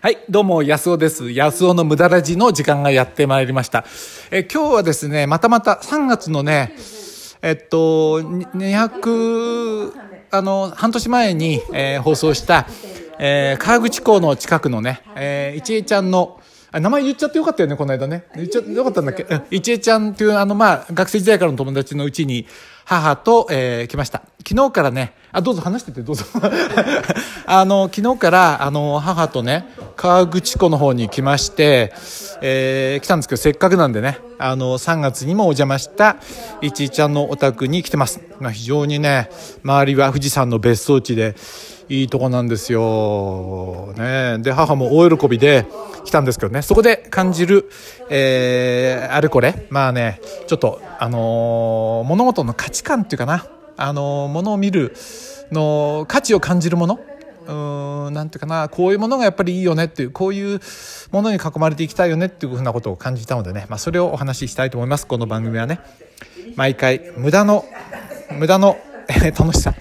はい、どうも、安尾です。安尾の無駄ラジの時間がやってまいりました。え、今日はですね、またまた3月のね、えっと、200、あの、半年前に、えー放送した、えー川口港の近くのね、えー、いちえちゃんの、あ名前言っちゃってよかったよね、この間ね。言っちゃってよかったんだっけ？うんいちえちゃんっていう、あの、まあ、学生時代からの友達のうちに、母と、えー来ました。昨日からね、あ、どうぞ話してて、どうぞ。あの、昨日から、あの、母とね、川口湖の方に来まして、えー来たんですけど、せっかくなんでね、あの、3月にもお邪魔した、いちいちゃんのお宅に来てます。まあ、非常にね、周りは富士山の別荘地で、いいとこなんですよ。ね。で、母も大喜びで来たんですけどね、そこで感じる、えーあれこれ、まあね、ちょっと、あのー物事の価値観っていうかな、あのー物を見るの価値を感じるもの、うん、なんていうかな、こういうものがやっぱりいいよねっていう、こういうものに囲まれていきたいよねっていうふうなことを感じたのでね、まあそれをお話ししたいと思います、この番組はね。毎回、無駄の、無駄の、え楽しさ。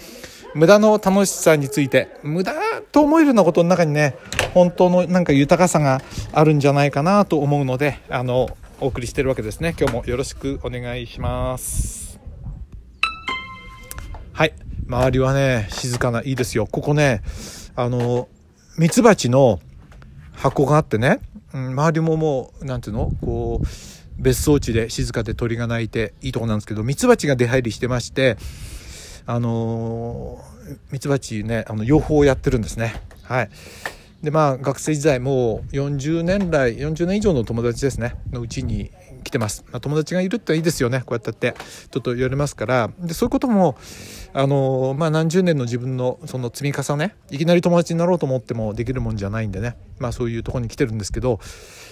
無駄の楽しさについて無駄と思えるようなことの中にね本当のなんか豊かさがあるんじゃないかなと思うのであのお送りしてるわけですね。今日もよろしくお願いします。はい。周りはね静かないいですよ。ここねあのミツバチの箱があってね、うん、周りももうなんていうの？こう別荘地で静かで鳥が鳴いていいとこなんですけどミツバチが出入りしてましてあのミツバチねあの養蜂をやってるんですね。はい。でまあ学生時代もう40年来40年以上の友達ですね。のうちに来てます、まあ、友達がいるっていいですよね。こうやってってちょっと言われますから。でそういうこともあのまあ何十年の自分のその積み重ねいきなり友達になろうと思ってもできるもんじゃないんでね。まあそういうとこに来てるんですけど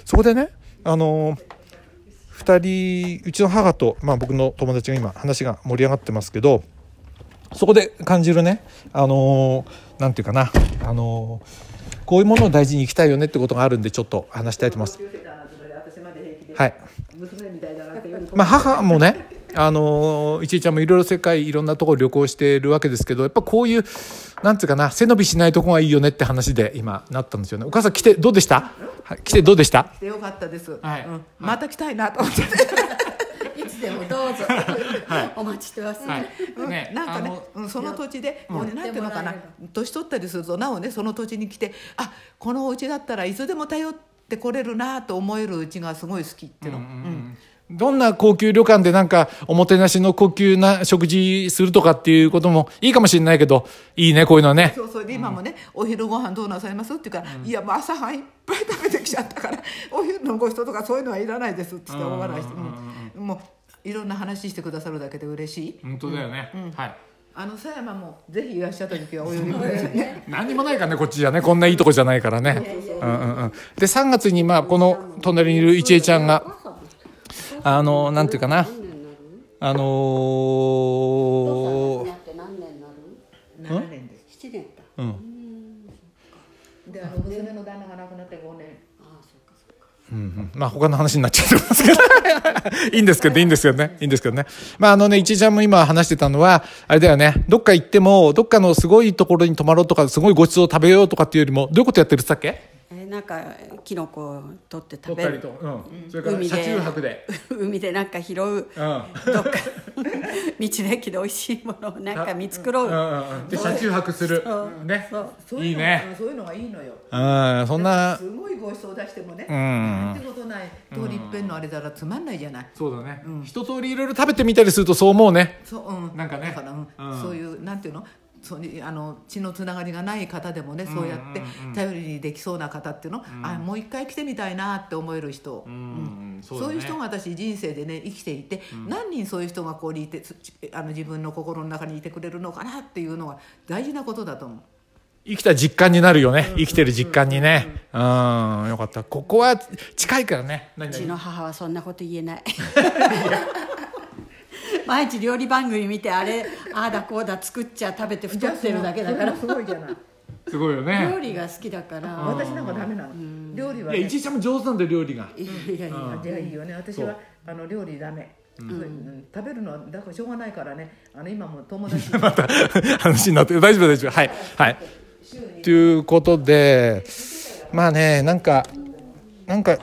そこでねあの2人うちの母と、まあ、僕の友達が今話が盛り上がってますけどそこで感じるね、あのーなんていうかな、あのーこういうものを大事に生きたいよねってことがあるんで、ちょっと話したいと思います。はい。まあ、母もね、あのーいちいちゃんもいろいろ世界いろんなところ旅行してるわけですけど、やっぱこういう、なんていうかな、背伸びしないとこがいいよねって話で今なったんですよね。お母さん来てどうでした？はい来てどうでした？でよかったです、はい。うん。また来たいなと思って、いつでもどうぞ、お待ちしてます、はい。うん。ねなんかねうん、その土地で、もうねうんなんていうのかな。年取ったりするとなおねその土地に来てあこのお家だったらいつでも頼ってこれるなと思えるうちがすごい好きっていうの、うんどんな高級旅館でなんかおもてなしの高級な食事するとかっていうこともいいかもしれないけど、いいね、こういうのはね。そうそう。で今もね、お昼ご飯どうなさいますって言うから、いやもう朝飯いっぱい食べてきちゃったからお昼のご人とかそういうのはいらないですって言って大笑いして、うんもういろんな話してくださるだけで嬉しい本当だよね。はい。あの狭山もぜひいらっしゃった時はお呼びくださいね 何にもないからね、こっちじゃね。こんないいとこじゃないからね。うんうんうん。で、3月に、まあ、この隣にいるいちえちゃんが、あの、なんていうかな。あのー年になる？7年です？7年だうん。であの娘の旦那が亡くなって5年ああそっかそっかうんうん、まあ他の話になっちゃってますけど。いいんですけどいいんですけどね。いいんですけどね。まああのねいちゃんも今話してたのはあれだよね。どっか行ってもどっかのすごいところに泊まろうとかすごいごちそう食べようとかっていうよりもどういうことやってるって言ったっけ？えーなんかキノコを取って食べる。と、うん、それから車海で。中泊で、海でなんか拾う。うん、どっか。道の駅で美味しいものをなんか見繕う、うんうんうん。で車中泊する。ね。そう。そういうのいいね。そういうのがいいのよ。うんそんなすごいごちそう出してもね、ん。なんてことない。通りいっぺんのあれだらつまんないじゃない、そうだね、一通りいろいろ食べてみたりするとそう思うね。そううん、なんかね。だから、うん。うん。そういうなんていうの？そうにあの血のつながりがない方でもね、そうやって頼りにできそうな方っていうの、あもう一回来てみたいなって思える人、んそういう人が私人生でね生きていて、何人そういう人がここにいてつあの自分の心の中にいてくれるのかなっていうのは大事なことだと思う。生きた実感になるよね。生きてる実感にね。うん。よかった。ここは近いからね。何う々ちの母はそんなこと言えない。毎日料理番組見てあれああだこうだ作っちゃ食べて太ってるだけだから。すごいじゃない。すごいよ料ね理が好きだから。私なんかダメなの。料理はいね。やいちいちゃんも上手なんだよ料理が。いやいやあじゃあいいよね。私はあの料理ダメ、うん。食べるのはだからしょうがないからね。あの今も友達。また話になって大丈夫大丈夫。はい。はいということでまあねなんかなんか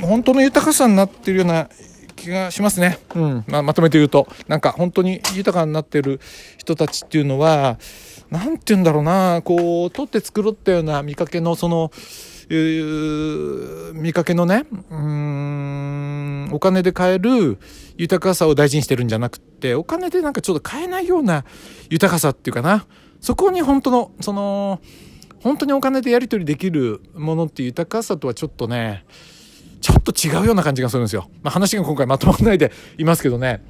本当の豊かさになってるような気がしますね、うん。まあ、まとめて言うとなんか本当に豊かになってる人たちっていうのは何て言うんだろうなこう取って繕ったような見かけのその見かけのねうんお金で買える豊かさを大事にしてるんじゃなくってお金でなんかちょっと買えないような豊かさっていうかなそこに本当のその本当にお金でやり取りできるものっていう豊かさとはちょっとねちょっと違うような感じがするんですよ。まあ、話が今回まとまらないで いますけどね。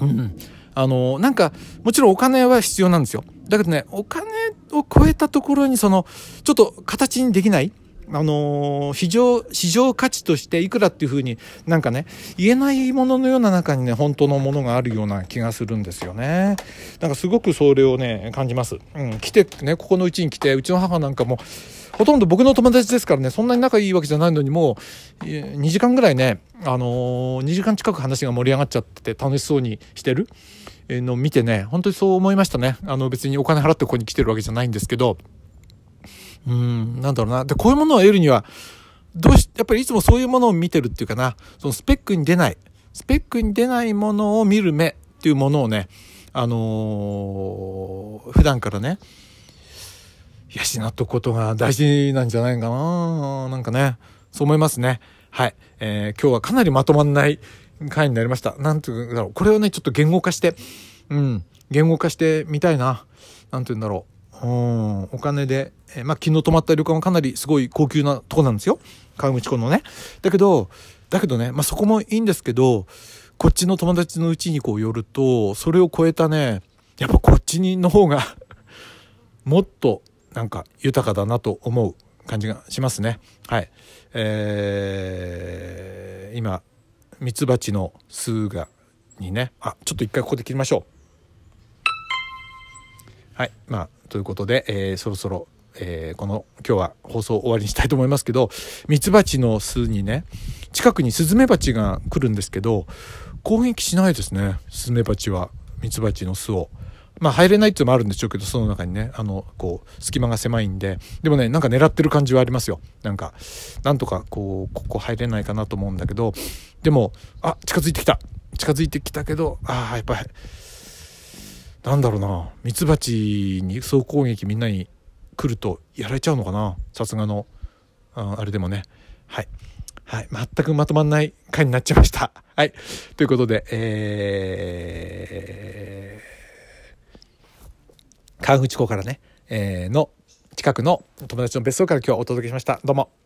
うん。あの、なんか、もちろんお金は必要なんですよ。だけどね、お金を超えたところにその、ちょっと形にできないあのー、市場、市場価値としていくらっていうふうになんかね、言えないもののような中にね、本当のものがあるような気がするんですよね。なんかすごくそれをね、感じます。うん、来てね、ここのうちに来て、うちの母なんかも、ほとんど僕の友達ですからね、そんなに仲いいわけじゃないのにもう、2時間ぐらいね、あのー、2時間近く話が盛り上がっちゃってて楽しそうにしてるのを見てね、本当にそう思いましたね。あの別にお金払ってここに来てるわけじゃないんですけど、うん、なんだろうな。で、こういうものを得るには、どうし、やっぱりいつもそういうものを見てるっていうかな、そのスペックに出ない、スペックに出ないものを見る目っていうものをね、あのー、普段からね、養っとくことが大事なんじゃないかななんかね、そう思いますね。はい。えー、今日はかなりまとまんない回になりました。なんていうんだろう。これをね、ちょっと言語化して、うん、言語化してみたいな。なんて言うんだろう。うん、お金でえ、まあ、昨日泊まった旅館はかなりすごい高級なとこなんですよ。川口湖のね。だけど、だけどね、まあ、そこもいいんですけど、こっちの友達のうちにこう寄ると、それを超えたね、やっぱこっちにの方が もっとなんか豊かだなと思う感じがしますね。はい。えー、今、ミツバチの巣が、にね、あ、ちょっと一回ここで切りましょう。はい。まあ、ということで、えー、そろそろえー、この今日は放送終わりにしたいと思いますけどミツバチの巣にね近くにスズメバチが来るんですけど攻撃しないですねスズメバチはミツバチの巣を。まあ入れないっていうのもあるんでしょうけどその中にねあのこう隙間が狭いんで。でもねなんか狙ってる感じはありますよ。なんかなんとかこうここ入れないかなと思うんだけど。でもあ近づいてきた。近づいてきたけどああやっぱりなんだろうなミツバチに総攻撃みんなに来るとやられちゃうのかなさすがの、ああれでもね。はい。はい。全くまとまんない回になっちゃいました。はい。ということで、えー、川口湖からね、えー、の近くの友達の別荘から今日はお届けしました。どうも。